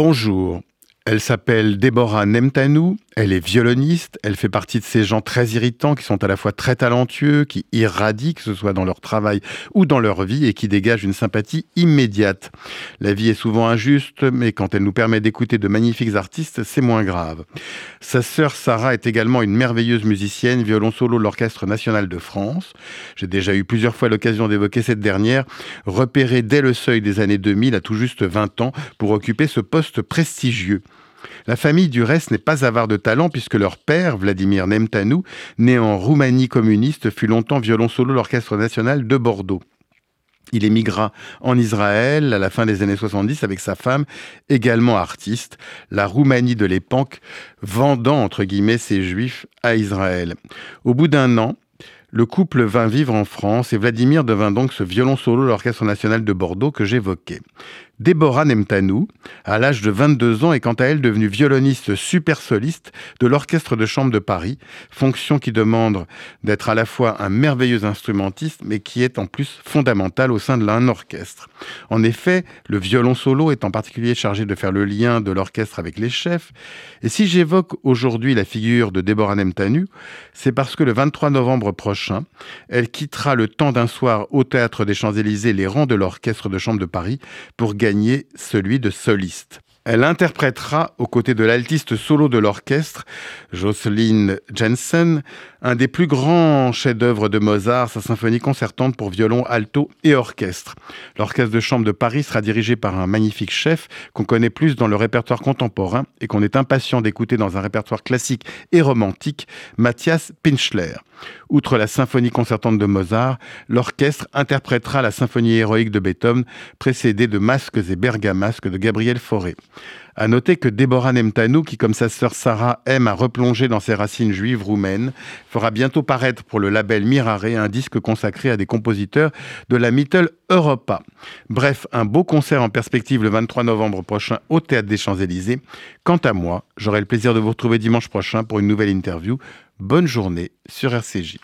Bonjour. Elle s'appelle Déborah Nemtanou, elle est violoniste, elle fait partie de ces gens très irritants qui sont à la fois très talentueux, qui irradient, que ce soit dans leur travail ou dans leur vie, et qui dégagent une sympathie immédiate. La vie est souvent injuste, mais quand elle nous permet d'écouter de magnifiques artistes, c'est moins grave. Sa sœur Sarah est également une merveilleuse musicienne, violon solo de l'Orchestre national de France. J'ai déjà eu plusieurs fois l'occasion d'évoquer cette dernière, repérée dès le seuil des années 2000 à tout juste 20 ans pour occuper ce poste prestigieux. La famille du reste n'est pas avare de talent puisque leur père, Vladimir Nemtanou, né en Roumanie communiste, fut longtemps violon solo de l'Orchestre national de Bordeaux. Il émigra en Israël à la fin des années 70 avec sa femme, également artiste, la Roumanie de l'époque, vendant entre guillemets ses juifs à Israël. Au bout d'un an, le couple vint vivre en France et Vladimir devint donc ce violon solo de l'Orchestre national de Bordeaux que j'évoquais. Déborah Nemtanou, à l'âge de 22 ans, est quant à elle devenue violoniste super soliste de l'Orchestre de Chambre de Paris, fonction qui demande d'être à la fois un merveilleux instrumentiste, mais qui est en plus fondamentale au sein de l'un orchestre. En effet, le violon solo est en particulier chargé de faire le lien de l'orchestre avec les chefs. Et si j'évoque aujourd'hui la figure de Déborah Nemtanou, c'est parce que le 23 novembre prochain, elle quittera le temps d'un soir au Théâtre des Champs-Élysées les rangs de l'Orchestre de Chambre de Paris pour celui de soliste. Elle interprétera aux côtés de l'altiste solo de l'orchestre, Jocelyn Jensen, un des plus grands chefs-d'œuvre de Mozart, sa symphonie concertante pour violon, alto et orchestre. L'orchestre de chambre de Paris sera dirigé par un magnifique chef qu'on connaît plus dans le répertoire contemporain et qu'on est impatient d'écouter dans un répertoire classique et romantique, Matthias Pinchler. Outre la symphonie concertante de Mozart, l'orchestre interprétera la symphonie héroïque de Beethoven, précédée de Masques et Bergamasques de Gabriel Fauré. À noter que Déborah Nemtanou, qui comme sa sœur Sarah aime à replonger dans ses racines juives roumaines, fera bientôt paraître pour le label Mirare un disque consacré à des compositeurs de la Mittel Europa. Bref, un beau concert en perspective le 23 novembre prochain au Théâtre des Champs-Élysées. Quant à moi, j'aurai le plaisir de vous retrouver dimanche prochain pour une nouvelle interview. Bonne journée sur RCJ.